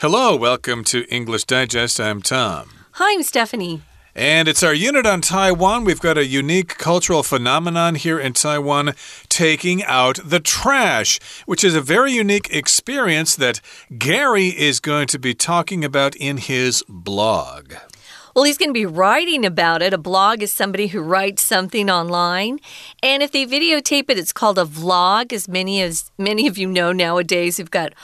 Hello, welcome to English Digest. I'm Tom. Hi, I'm Stephanie. And it's our unit on Taiwan. We've got a unique cultural phenomenon here in Taiwan taking out the trash, which is a very unique experience that Gary is going to be talking about in his blog. Well, he's going to be writing about it. A blog is somebody who writes something online. And if they videotape it, it's called a vlog, as many as many of you know nowadays. We've got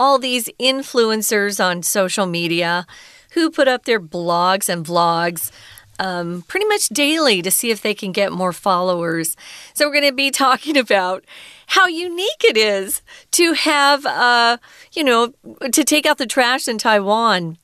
all these influencers on social media who put up their blogs and vlogs. Um, pretty much daily to see if they can get more followers. So, we're going to be talking about how unique it is to have, uh, you know, to take out the trash in Taiwan.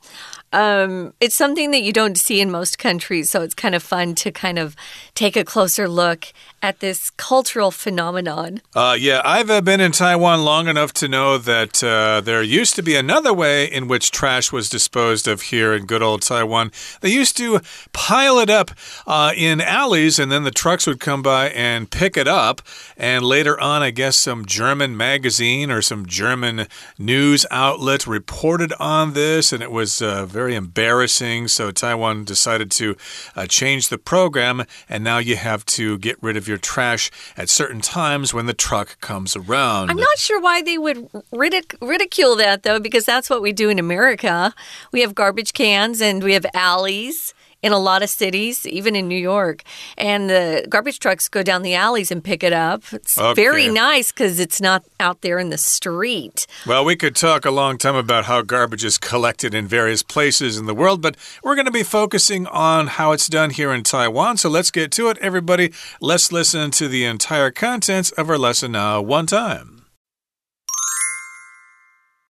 Um, it's something that you don't see in most countries, so it's kind of fun to kind of take a closer look at this cultural phenomenon. Uh, yeah, I've uh, been in Taiwan long enough to know that uh, there used to be another way in which trash was disposed of here in good old Taiwan. They used to pile it up uh, in alleys, and then the trucks would come by and pick it up. And later on, I guess some German magazine or some German news outlet reported on this, and it was uh, very embarrassing. So Taiwan decided to uh, change the program, and now you have to get rid of your your trash at certain times when the truck comes around. I'm not sure why they would ridic ridicule that, though, because that's what we do in America. We have garbage cans and we have alleys in a lot of cities, even in New York. And the garbage trucks go down the alleys and pick it up. It's okay. very nice because it's not out there in the street. Well, we could talk a long time about how garbage is collected in various places in the world, but we're going to be focusing on how it's done here in Taiwan. So let's get to it, everybody. Let's listen to the entire contents of our lesson now, one time.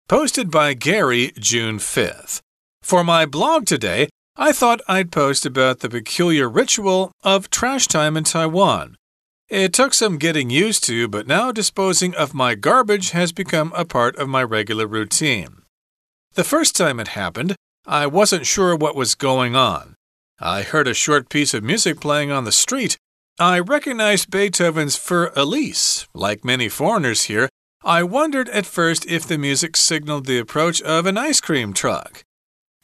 Posted by Gary, June 5th. For my blog today, I thought I'd post about the peculiar ritual of trash time in Taiwan. It took some getting used to, but now disposing of my garbage has become a part of my regular routine. The first time it happened, I wasn't sure what was going on. I heard a short piece of music playing on the street. I recognized Beethoven's Für Elise. Like many foreigners here, I wondered at first if the music signaled the approach of an ice cream truck.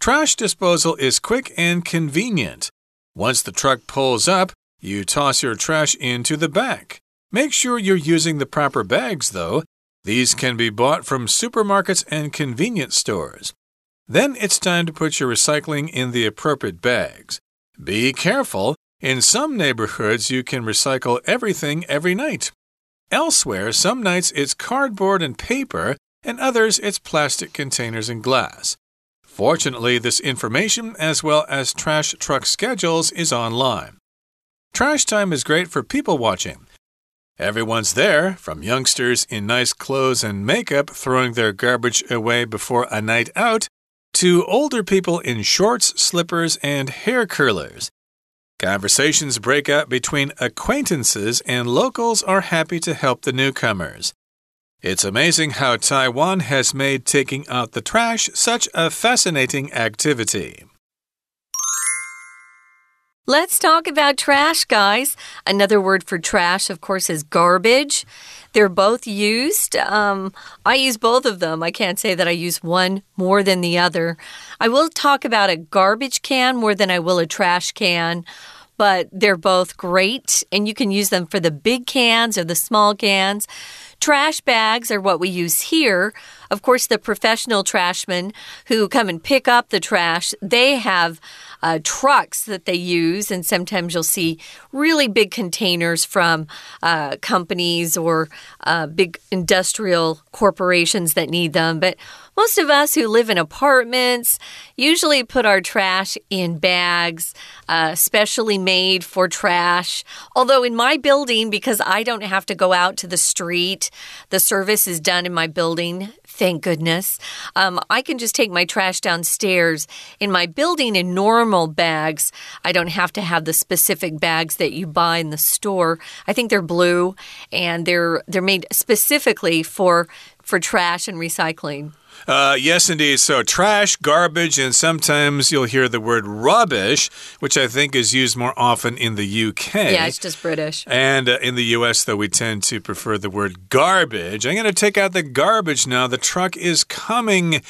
Trash disposal is quick and convenient. Once the truck pulls up, you toss your trash into the back. Make sure you're using the proper bags, though. These can be bought from supermarkets and convenience stores. Then it's time to put your recycling in the appropriate bags. Be careful. In some neighborhoods, you can recycle everything every night. Elsewhere, some nights it's cardboard and paper, and others it's plastic containers and glass. Fortunately, this information, as well as trash truck schedules, is online. Trash time is great for people watching. Everyone's there, from youngsters in nice clothes and makeup throwing their garbage away before a night out, to older people in shorts, slippers, and hair curlers. Conversations break out between acquaintances, and locals are happy to help the newcomers. It's amazing how Taiwan has made taking out the trash such a fascinating activity. Let's talk about trash, guys. Another word for trash, of course, is garbage. They're both used. Um, I use both of them. I can't say that I use one more than the other. I will talk about a garbage can more than I will a trash can but they're both great and you can use them for the big cans or the small cans. Trash bags are what we use here. Of course, the professional trashmen who come and pick up the trash, they have uh, trucks that they use, and sometimes you'll see really big containers from uh, companies or uh, big industrial corporations that need them. But most of us who live in apartments usually put our trash in bags, uh, specially made for trash. Although, in my building, because I don't have to go out to the street, the service is done in my building. Thank goodness. Um, I can just take my trash downstairs in my building in normal bags. I don't have to have the specific bags that you buy in the store. I think they're blue and they're they're made specifically for for trash and recycling. Uh, yes, indeed. So, trash, garbage, and sometimes you'll hear the word rubbish, which I think is used more often in the UK. Yeah, it's just British. And uh, in the US, though, we tend to prefer the word garbage. I'm going to take out the garbage now. The truck is coming.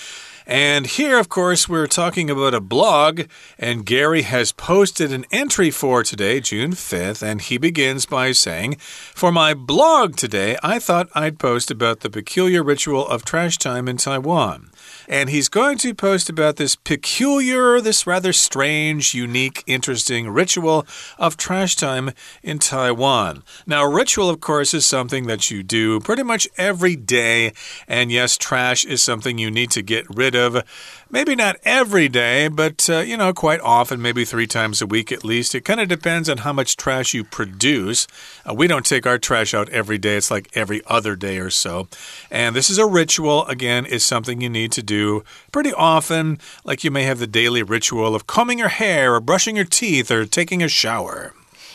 And here, of course, we're talking about a blog, and Gary has posted an entry for today, June 5th, and he begins by saying, For my blog today, I thought I'd post about the peculiar ritual of trash time in Taiwan. And he's going to post about this peculiar, this rather strange, unique, interesting ritual of trash time in Taiwan. Now, ritual, of course, is something that you do pretty much every day. And yes, trash is something you need to get rid of. Maybe not every day, but, uh, you know, quite often, maybe three times a week at least. It kind of depends on how much trash you produce. Uh, we don't take our trash out every day, it's like every other day or so. And this is a ritual, again, is something you need to do pretty often. Like you may have the daily ritual of combing your hair or brushing your teeth or taking a shower.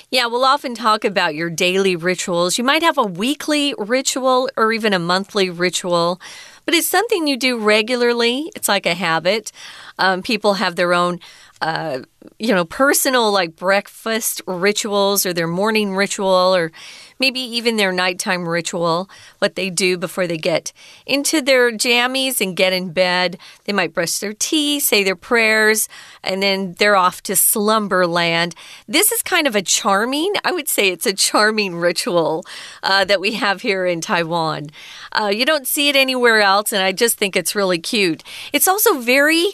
Yeah, we'll often talk about your daily rituals. You might have a weekly ritual or even a monthly ritual but it's something you do regularly. It's like a habit. Um, people have their own uh, you know, personal like breakfast rituals or their morning ritual or maybe even their nighttime ritual, what they do before they get into their jammies and get in bed. They might brush their teeth, say their prayers, and then they're off to slumberland. This is kind of a charming, I would say it's a charming ritual uh, that we have here in Taiwan. Uh, you don't see it anywhere else, and I just think it's really cute. It's also very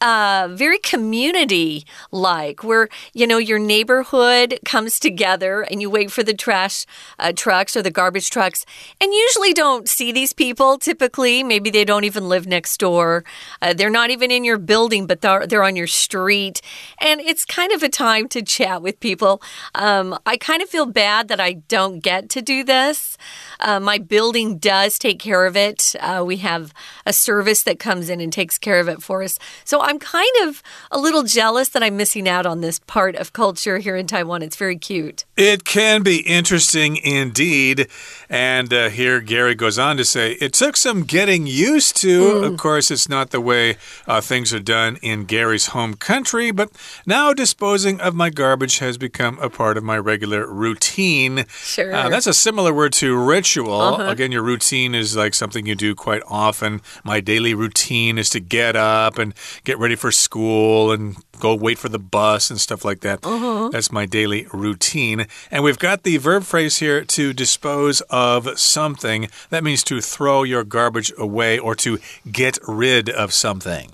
uh, very community like, where, you know, your neighborhood comes together and you wait for the trash uh, trucks or the garbage trucks and usually don't see these people typically. Maybe they don't even live next door. Uh, they're not even in your building, but they're, they're on your street. And it's kind of a time to chat with people. Um, I kind of feel bad that I don't get to do this. Uh, my building does take care of it. Uh, we have a service that comes in and takes care of it for us. So I'm kind of a little jealous that I'm missing out on this part of culture here in Taiwan. It's very cute. It can be interesting indeed. And uh, here Gary goes on to say it took some getting used to. Mm. Of course, it's not the way uh, things are done in Gary's home country, but now disposing of my garbage has become a part of my regular routine. Sure. Uh, that's a similar word to ritual. -huh. Again, your routine is like something you do quite often. My daily routine is to get up and get ready for school and go wait for the bus and stuff like that. Uh -huh. That's my daily routine. And we've got the verb phrase here to dispose of something. That means to throw your garbage away or to get rid of something.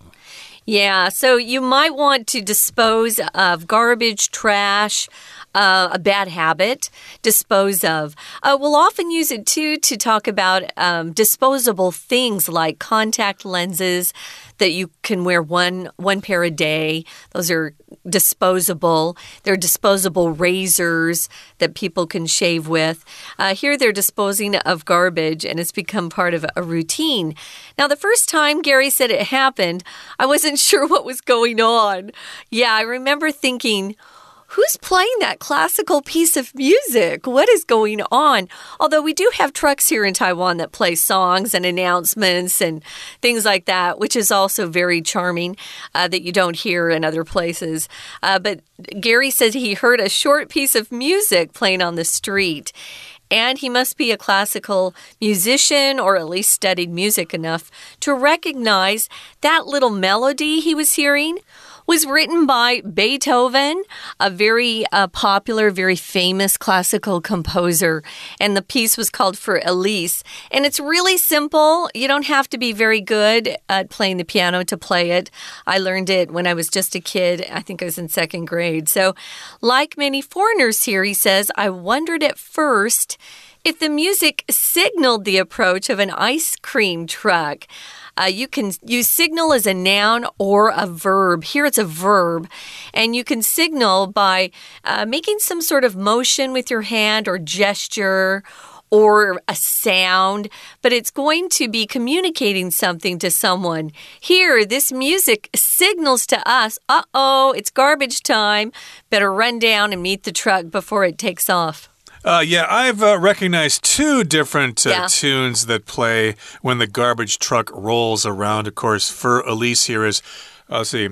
Yeah, so you might want to dispose of garbage, trash, uh, a bad habit, dispose of. Uh, we'll often use it too to talk about um, disposable things like contact lenses that you can wear one one pair a day. Those are disposable. They're disposable razors that people can shave with. Uh, here they're disposing of garbage, and it's become part of a routine. Now, the first time Gary said it happened, I wasn't sure what was going on. Yeah, I remember thinking. Who's playing that classical piece of music? What is going on? Although we do have trucks here in Taiwan that play songs and announcements and things like that, which is also very charming uh, that you don't hear in other places. Uh, but Gary says he heard a short piece of music playing on the street and he must be a classical musician or at least studied music enough to recognize that little melody he was hearing was written by Beethoven, a very uh, popular, very famous classical composer. And the piece was called For Elise. And it's really simple. You don't have to be very good at playing the piano to play it. I learned it when I was just a kid. I think I was in second grade. So, like many foreigners here, he says, I wondered at first if the music signaled the approach of an ice cream truck. Uh, you can use signal as a noun or a verb. Here it's a verb. And you can signal by uh, making some sort of motion with your hand or gesture or a sound, but it's going to be communicating something to someone. Here, this music signals to us, uh oh, it's garbage time. Better run down and meet the truck before it takes off. Uh, yeah, I've uh, recognized two different uh, yeah. tunes that play when the garbage truck rolls around. Of course, for Elise here is, let's see.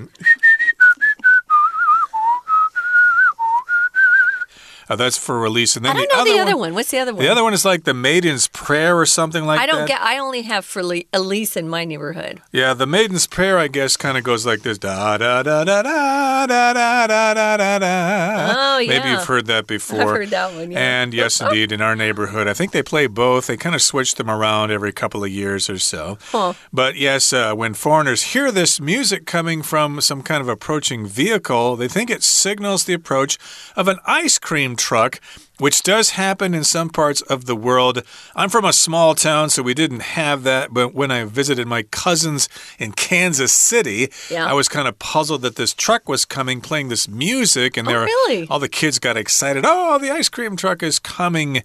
Uh, that's Für Elise. And I then don't the know other the other one, one. What's the other one? The other one is like the Maiden's Prayer or something like I don't that. get. I only have for Le- Elise in my neighborhood. Yeah, the Maiden's Prayer, I guess, kind of goes like this: da da da da da da da da da da. Oh, Maybe you've heard that before. I've heard that one. Yeah. And yes, indeed, in our neighborhood, I think they play both. They kind of switch them around every couple of years or so. Huh. But yes, uh, when foreigners hear this music coming from some kind of approaching vehicle, they think it signals the approach of an ice cream truck. Which does happen in some parts of the world. I'm from a small town, so we didn't have that. But when I visited my cousins in Kansas City, Yeah. I was kind of puzzled that this truck was coming, playing this music, and Oh, there were- really? all the kids got excited. Oh, the ice cream truck is coming.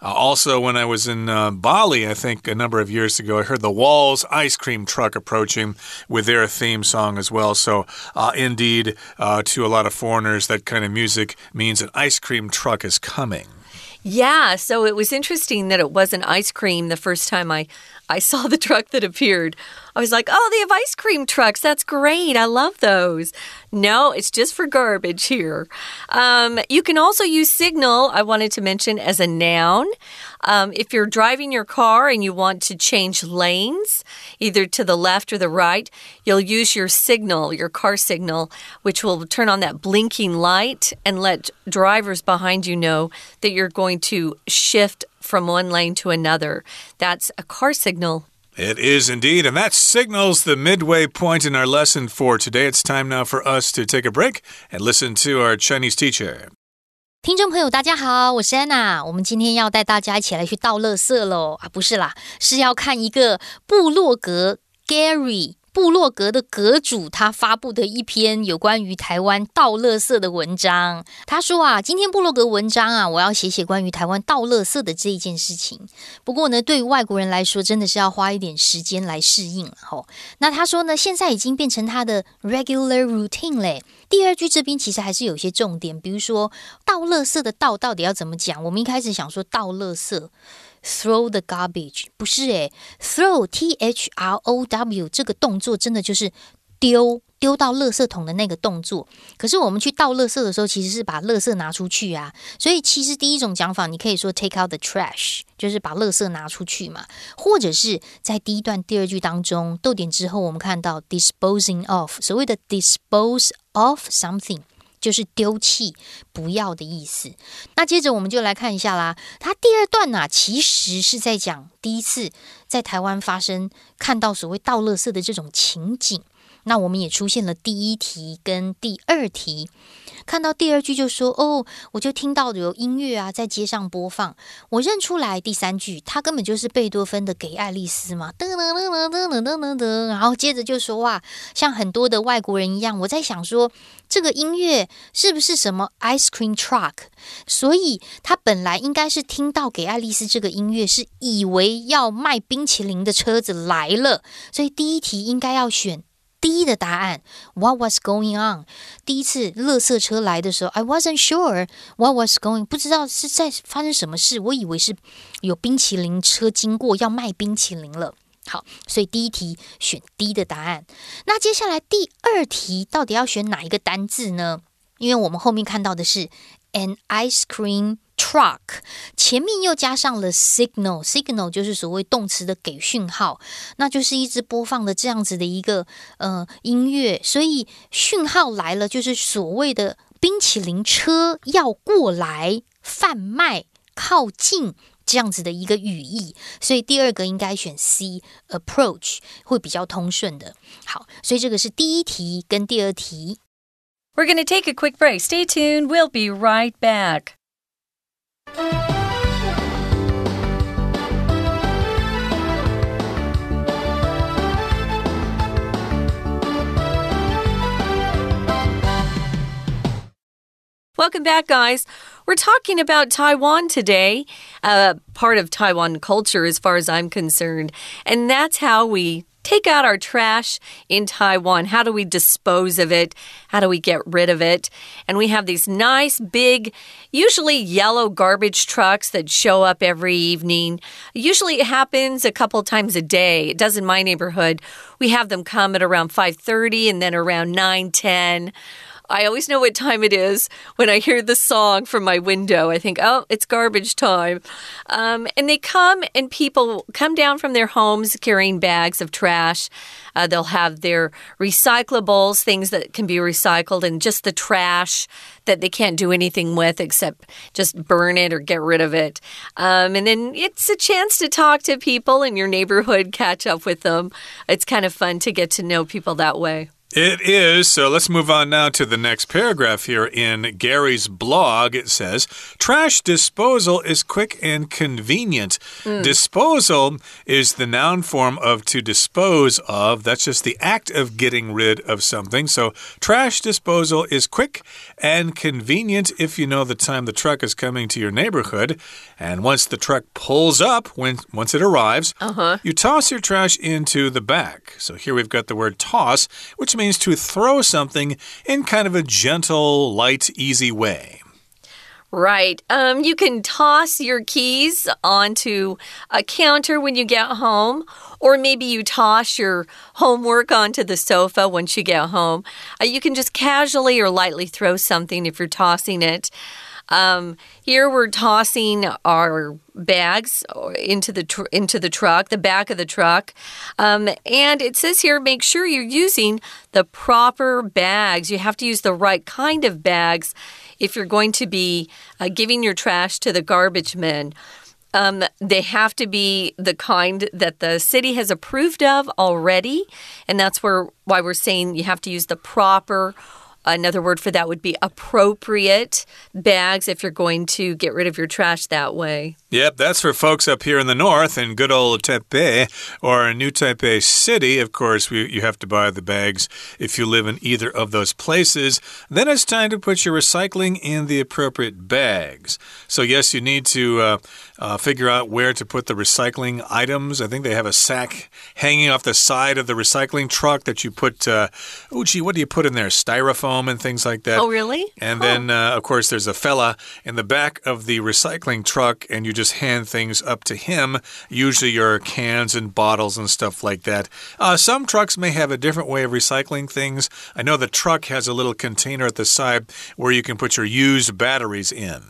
Uh, also, when I was in uh, Bali, I think a number of years ago, I heard the Wall's ice cream truck approaching with their theme song as well. So, uh, indeed, uh, to a lot of foreigners, that kind of music means an ice cream truck is coming. Yeah, so it was interesting that it wasn't ice cream the first time I I saw the truck that appeared. I was like, "Oh, they have ice cream trucks. That's great. I love those." No, it's just for garbage here. Um, you can also use signal. I wanted to mention as a noun. Um, if you're driving your car and you want to change lanes, either to the left or the right, you'll use your signal, your car signal, which will turn on that blinking light and let drivers behind you know that you're going to shift from one lane to another. That's a car signal. It is indeed, and that signals the midway point in our lesson for today. It's time now for us to take a break and listen to our Chinese teacher. 听众朋友，大家好，我是安娜。我们今天要带大家一起来去倒垃圾喽啊，不是啦，是要看一个部落格 Gary 部落格的阁主他发布的一篇有关于台湾倒垃圾的文章。他说啊，今天部落格文章啊，我要写写关于台湾倒垃圾的这一件事情。不过呢，对于外国人来说，真的是要花一点时间来适应吼。那他说呢，现在已经变成他的 regular routine 嘞。第二句这边其实还是有些重点，比如说倒垃圾的倒到底要怎么讲？我们一开始想说倒垃圾。Throw the garbage 不是诶 t h r o w T H R O W 这个动作真的就是丢丢到垃圾桶的那个动作。可是我们去倒垃圾的时候，其实是把垃圾拿出去啊。所以其实第一种讲法，你可以说 take out the trash，就是把垃圾拿出去嘛。或者是在第一段第二句当中，逗点之后，我们看到 disposing of，所谓的 dispose of something。就是丢弃、不要的意思。那接着我们就来看一下啦。它第二段呢、其实是在讲第一次在台湾发生看到所谓倒乐色的这种情景。那我们也出现了第一题跟第二题。看到第二句就说哦，我就听到有音乐啊在街上播放，我认出来第三句，它根本就是贝多芬的《给爱丽丝》嘛，噔噔噔噔噔噔噔噔，然后接着就说哇，像很多的外国人一样，我在想说这个音乐是不是什么 ice cream truck？所以他本来应该是听到《给爱丽丝》这个音乐，是以为要卖冰淇淋的车子来了，所以第一题应该要选。第一的答案，What was going on？第一次垃圾车来的时候，I wasn't sure what was going，不知道是在发生什么事，我以为是有冰淇淋车经过要卖冰淇淋了。好，所以第一题选 D 的答案。那接下来第二题到底要选哪一个单字呢？因为我们后面看到的是 an ice cream truck，前面又加上了 signal，signal 就是所谓动词的给讯号，那就是一直播放的这样子的一个呃音乐，所以讯号来了，就是所谓的冰淇淋车要过来贩卖，靠近。这样子的一个语义，所以第二个应该选 C，approach 会比较通顺的。好，所以这个是第一题跟第二题。 We're going to take a quick break. Stay tuned. We'll be right back. Welcome back, guys. We're talking about Taiwan today, uh, part of Taiwan culture as far as I'm concerned. And that's how we take out our trash in Taiwan. How do we dispose of it? How do we get rid of it? And we have these nice, big, usually yellow garbage trucks that show up every evening. Usually it happens a couple times a day. It does in my neighborhood. We have them come at around 5:30 and then around 9, 10. I always know what time it is when I hear the song from my window. I think, oh, it's garbage time. Um, and they come and people come down from their homes carrying bags of trash. Uh, they'll have their recyclables, things that can be recycled, and just the trash that they can't do anything with except just burn it or get rid of it. Um, and then it's a chance to talk to people in your neighborhood, catch up with them. It's kind of fun to get to know people that way. It is. So let's move on now to the next paragraph here in Gary's blog. It says Trash disposal is quick and convenient. Mm. Disposal is the noun form of to dispose of. That's just the act of getting rid of something. So trash disposal is quick and convenient if you know the time the truck is coming to your neighborhood. And once the truck pulls up, when once it arrives, uh -huh. you toss your trash into the back. So here we've got the word toss, which means means to throw something in kind of a gentle, light, easy way. Right. Um, you can toss your keys onto a counter when you get home, or maybe you toss your homework onto the sofa once you get home. Uh, you can just casually or lightly throw something if you're tossing it. Um, here we're tossing our bags into the into the truck, the back of the truck, um, and it says here make sure you're using the proper bags. You have to use the right kind of bags if you're going to be uh, giving your trash to the garbage men. Um, they have to be the kind that the city has approved of already, and that's where why we're saying you have to use the proper Another word for that would be appropriate bags if you're going to get rid of your trash that way. Yep, that's for folks up here in the north in good old Taipei or New Taipei City. Of course, we, you have to buy the bags if you live in either of those places. Then it's time to put your recycling in the appropriate bags. So, yes, you need to uh, uh, figure out where to put the recycling items. I think they have a sack hanging off the side of the recycling truck that you put, uh, oh, gee, what do you put in there? Styrofoam and things like that. Oh, really? And then, uh, of course, there's a fella in the back of the recycling truck, and you just just hand things up to him, usually your cans and bottles and stuff like that. Uh, some trucks may have a different way of recycling things. I know the truck has a little container at the side where you can put your used batteries in.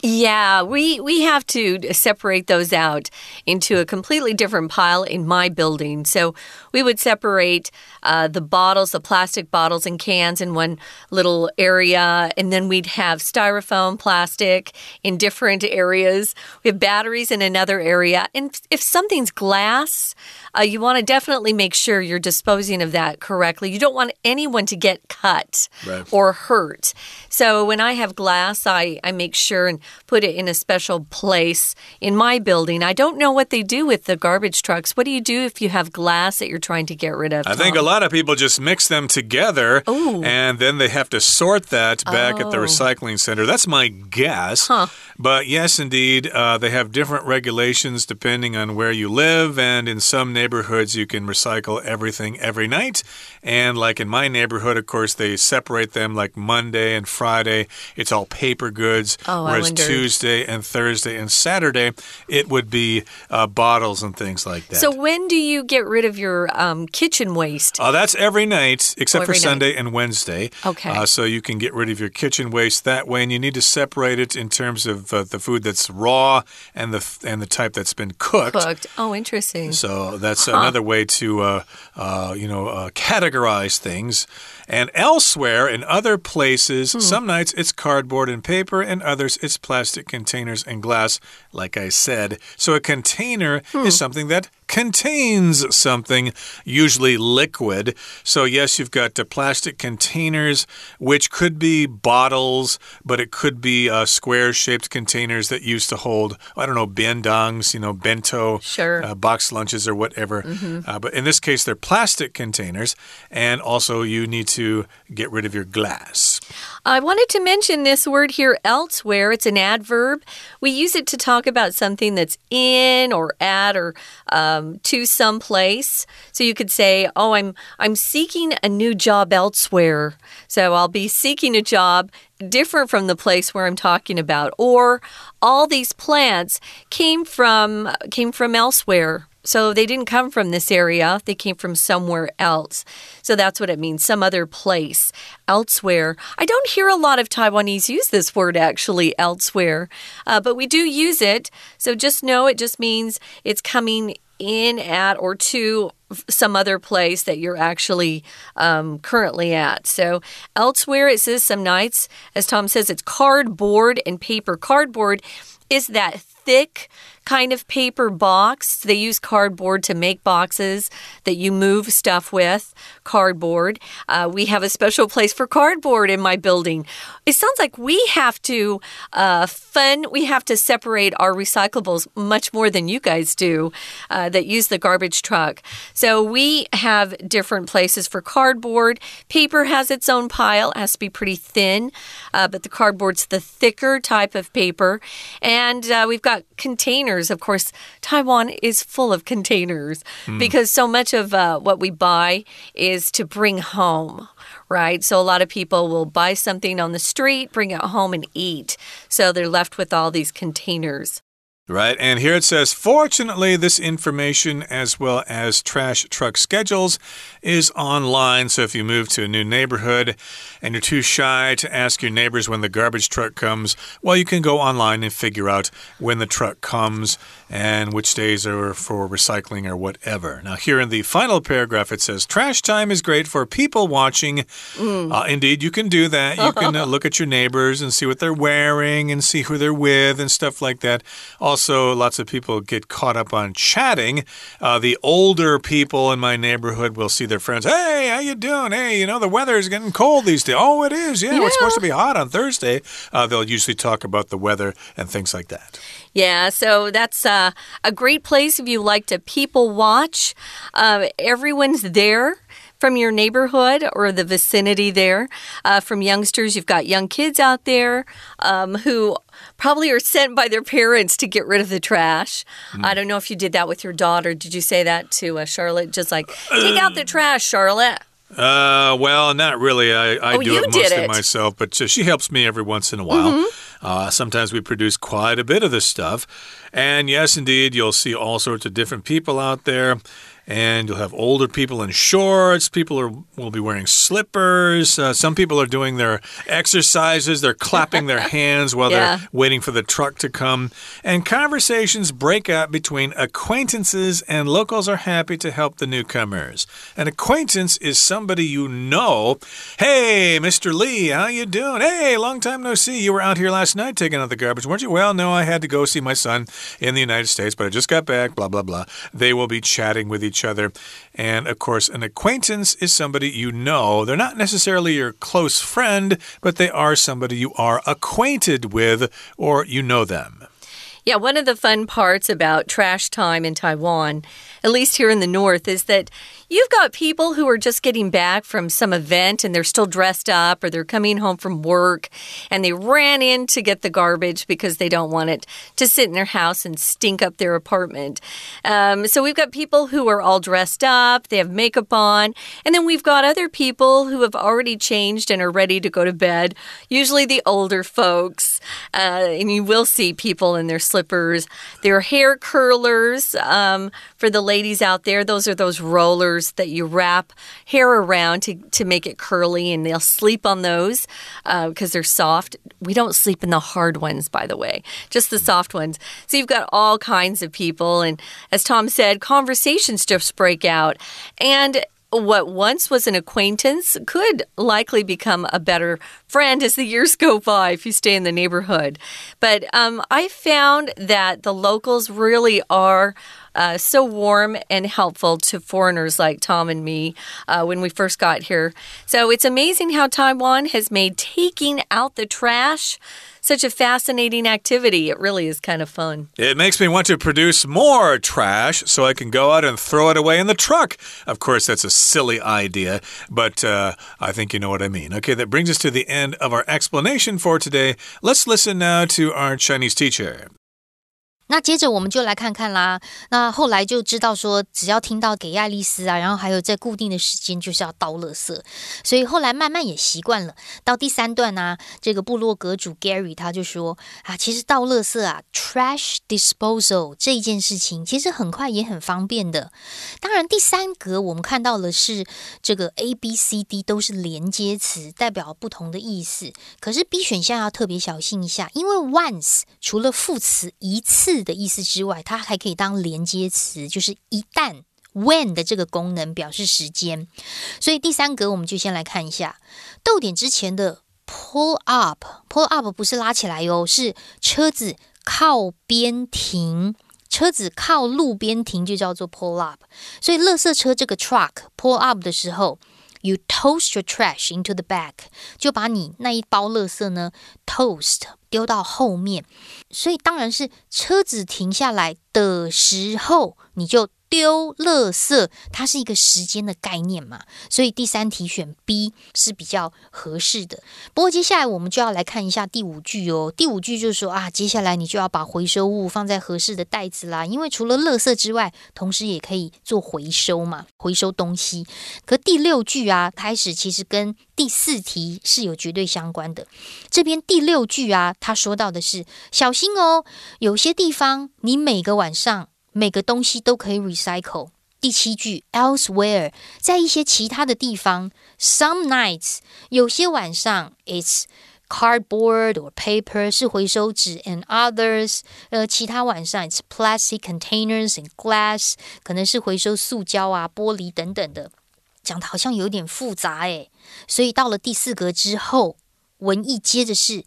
Yeah, we we have to separate those out into a completely different pile in my building. So we would separate uh, the bottles, the plastic bottles and cans in one little area, and then we'd have styrofoam, plastic in different areas. We have batteries in another area, and if something's glass, uh, you want to definitely make sure you're disposing of that correctly. You don't want anyone to get cut right. or hurt. So when I have glass, I I make sure and put it in a special place in my building. I don't know what they do with the garbage trucks. What do you do if you have glass that you're trying to get rid of? I think a lot of people just mix them together Ooh. and then they have to sort that back oh. at the oh. recycling center. That's my guess. Huh. But yes, indeed, uh, they have different regulations depending on where you live. And in some neighborhoods, you can recycle everything every night. And like in my neighborhood, of course, they separate them like Monday and Friday. It's all paper goods. Oh, whereas Tuesday and Thursday and Saturday, it would be uh, bottles and things like that. So when do you get rid of your um, kitchen waste? Uh, that's every night, except oh, every for Sunday night. and Wednesday. Okay. Uh, so you can get rid of your kitchen waste that way, and you need to separate it in terms of uh, the food that's raw and the and the type that's been cooked. Cooked. Oh, interesting. So that's huh. another way to uh, uh, you know categorize things. And elsewhere, in other places, hmm. some nights it's cardboard and paper, and others it's plastic containers and glass, like I said. So a container hmm. is something that contains something, usually liquid. So, yes, you've got uh, plastic containers, which could be bottles, but it could be uh, square shaped containers that used to hold, I don't know, bendongs, you know, bento, sure. uh, box lunches or whatever. Mm -hmm. but in this case, they're plastic containers. And also, you need to get rid of your glass. I wanted to mention this word here, elsewhere. It's an adverb. We use it to talk about something that's in or at or um, to some place. So you could say, "Oh, I'm I'm seeking a new job elsewhere." So I'll be seeking a job different from the place where I'm talking about. Or all these plants came from came from elsewhere. So they didn't come from this area, they came from somewhere else. So that's what it means, some other place, elsewhere. I don't hear a lot of Taiwanese use this word actually, elsewhere, uh, but we do use it. So just know it just means it's coming in at or to some other place that you're actually um, currently at. So elsewhere, it says some nights, as Tom says, it's cardboard and paper. Cardboard is that thick kind of paper box. They use cardboard to make boxes that you move stuff with. Cardboard. Uh, we have a special place for cardboard in my building. It sounds like we have to uh, fun. We have to separate our recyclables much more than you guys do uh, that use the garbage truck. So we have different places for cardboard. Paper has its own pile. It has to be pretty thin, uh, but the cardboard's the thicker type of paper. And uh, we've got containers containers. Of course, Taiwan is full of containers mm. because so much of uh, what we buy is to bring home right? So a lot of people will buy something on the street, bring it home, and eat. So they're left with all these containers. Right, and here it says, fortunately, this information as well as trash truck schedules is online. So if you move to a new neighborhood and you're too shy to ask your neighbors when the garbage truck comes, well, you can go online and figure out when the truck comes and which days are for recycling or whatever. Now, here in the final paragraph, it says, trash time is great for people watching. Mm. Uh, indeed, you can do that. You can uh, look at your neighbors and see what they're wearing and see who they're with and stuff like that. Also, lots of people get caught up on chatting. Uh, the older people in my neighborhood will see their friends. Hey, how you doing? Hey, you know the weather is getting cold these days. Oh, it is. Yeah, yeah. it's supposed to be hot on Thursday. Uh, they'll usually talk about the weather and things like that. Yeah, so that's uh, a great place if you like to people watch. Uh, everyone's there from your neighborhood or the vicinity there. Uh, from youngsters, you've got young kids out there um, who probably are sent by their parents to get rid of the trash. Mm. I don't know if you did that with your daughter. Did you say that to uh, Charlotte? Just like, take out the trash, Charlotte. Uh, well, not really. I, I oh, do it mostly it. myself, but uh, she helps me every once in a while. Mm -hmm. Uh, sometimes we produce quite a bit of this stuff. And yes, indeed, you'll see all sorts of different people out there and you'll have older people in shorts. People are will be wearing slippers. Uh, some people are doing their exercises. They're clapping their hands while yeah. they're waiting for the truck to come. And conversations break out between acquaintances, and locals are happy to help the newcomers. An acquaintance is somebody you know. Hey, Mr. Lee, how you doing? Hey, long time no see. You were out here last night taking out the garbage, weren't you? Well, no, I had to go see my son in the United States, but I just got back. Blah blah blah. They will be chatting with each each other. And of course, an acquaintance is somebody you know. They're not necessarily your close friend, but they are somebody you are acquainted with or you know them. Yeah, one of the fun parts about trash time in Taiwan, at least here in the north, is that You've got people who are just getting back from some event and they're still dressed up or they're coming home from work and they ran in to get the garbage because they don't want it to sit in their house and stink up their apartment. Um, so we've got people who are all dressed up, they have makeup on, and then we've got other people who have already changed and are ready to go to bed, usually the older folks. Uh, and you will see people in their slippers, their hair curlers. Um, for the ladies out there, those are those rollers that you wrap hair around to, to make it curly, and they'll sleep on those because uh, they're soft. We don't sleep in the hard ones, by the way, just the soft ones. So you've got all kinds of people. And as Tom said, conversations just break out. And what once was an acquaintance could likely become a better friend as the years go by if you stay in the neighborhood. But um, I found that the locals really are uh, so warm and helpful to foreigners like Tom and me uh, when we first got here. So it's amazing how Taiwan has made taking out the trash such a fascinating activity. It really is kind of fun. It makes me want to produce more trash so I can go out and throw it away in the truck. Of course, that's a silly idea, but uh, I think you know what I mean. Okay, that brings us to the end of our explanation for today. Let's listen now to our Chinese teacher. 那接着我们就来看看啦。那后来就知道说，只要听到给爱丽丝啊，然后还有在固定的时间就是要倒垃圾，所以后来慢慢也习惯了。到第三段呢，这个部落格主 Gary 他就说啊，其实倒垃圾啊，trash disposal 这一件事情其实很快也很方便的。当然，第三格我们看到的是这个 A、B、C、D 都是连接词，代表不同的意思。可是 B 选项要特别小心一下，因为 once 除了副词一次。的意思之外，它还可以当连接词，就是一旦 when 的这个功能表示时间。所以第三格我们就先来看一下逗点之前的 pull up，pull up 不是拉起来哟，是车子靠边停，车子靠路边停就叫做 pull up。所以垃圾车这个 truck pull up 的时候。You toast your trash into the back，就把你那一包垃圾呢 toast 丢到后面，所以当然是车子停下来的时候，你就。丢垃圾，它是一个时间的概念嘛，所以第三题选 B 是比较合适的。不过接下来我们就要来看一下第五句哦。第五句就是说啊，接下来你就要把回收物放在合适的袋子啦，因为除了垃圾之外，同时也可以做回收嘛，回收东西。可第六句啊，开始其实跟第四题是有绝对相关的。这边第六句啊，他说到的是小心哦，有些地方你每个晚上。每个东西都可以 recycle。第七句 elsewhere，在一些其他的地方，some nights 有些晚上，it's cardboard or paper 是回收纸，and others 呃其他晚上，it's plastic containers and glass 可能是回收塑胶啊、玻璃等等的。讲的好像有点复杂诶，所以到了第四格之后，文艺接着是。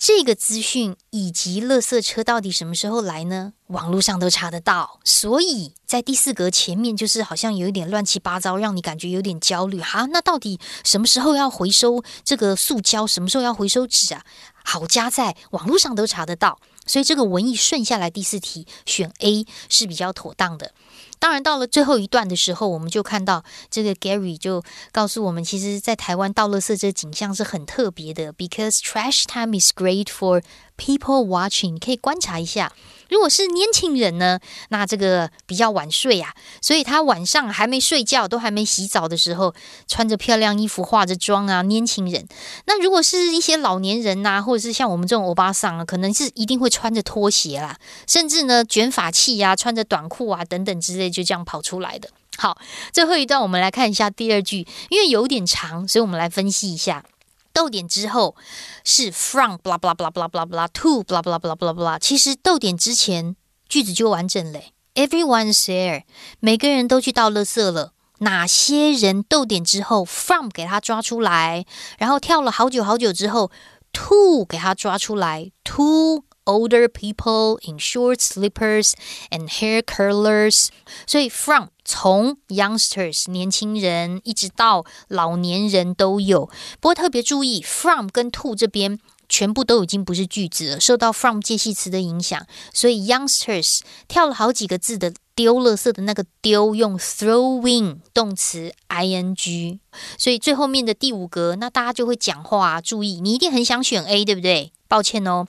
这个资讯以及垃圾车到底什么时候来呢？网络上都查得到，所以在第四格前面就是好像有一点乱七八糟，让你感觉有点焦虑哈。那到底什么时候要回收这个塑胶？什么时候要回收纸啊？好加在网络上都查得到，所以这个文艺顺下来第四题选 A 是比较妥当的。当然，到了最后一段的时候，我们就看到这个 Gary 就告诉我们，其实，在台湾倒垃圾这景象是很特别的，because trash time is great for people watching。可以观察一下。如果是年轻人呢，那这个比较晚睡啊，所以他晚上还没睡觉，都还没洗澡的时候，穿着漂亮衣服、化着妆啊，年轻人。那如果是一些老年人呐，或者是像我们这种欧巴桑啊，可能是一定会穿着拖鞋啦，甚至呢卷发器呀，穿着短裤啊等等之类，就这样跑出来的。好，最后一段我们来看一下第二句，因为有点长，所以我们来分析一下。逗点之后是 from blah blah blah blah blah blah to blah blah blah blah blah。其实逗点之前句子就完整嘞。Everyone's there，每个人都去倒垃圾了。哪些人？逗点之后 from 给他抓出来，然后跳了好久好久之后 to 给他抓出来。To older people in short slippers and hair curlers。所以 from 从 youngsters 年轻人一直到老年人都有，不过特别注意 from 跟 to 这边全部都已经不是句子了，受到 from 介系词的影响，所以 youngsters 跳了好几个字的丢垃圾的那个丢用 throwing 动词 ing，所以最后面的第五格那大家就会讲话，注意你一定很想选 A 对不对？抱歉哦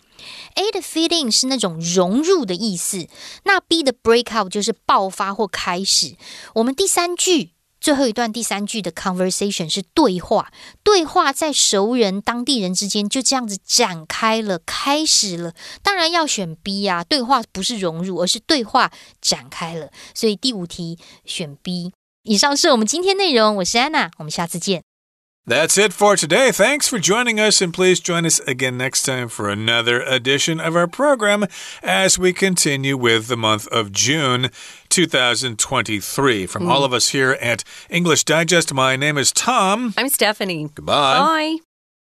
，A 的 feeling 是那种融入的意思，那 B 的 break out 就是爆发或开始。我们第三句最后一段第三句的 conversation 是对话，对话在熟人、当地人之间就这样子展开了，开始了。当然要选 B 呀，对话不是融入，而是对话展开了。所以第五题选 B。以上是我们今天内容，我是安娜，我们下次见。That's it for today. Thanks for joining us, and please join us again next time for another edition of our program as we continue with the month of June 2023. From mm. all of us here at English Digest, my name is Tom. I'm Stephanie. Goodbye. Bye.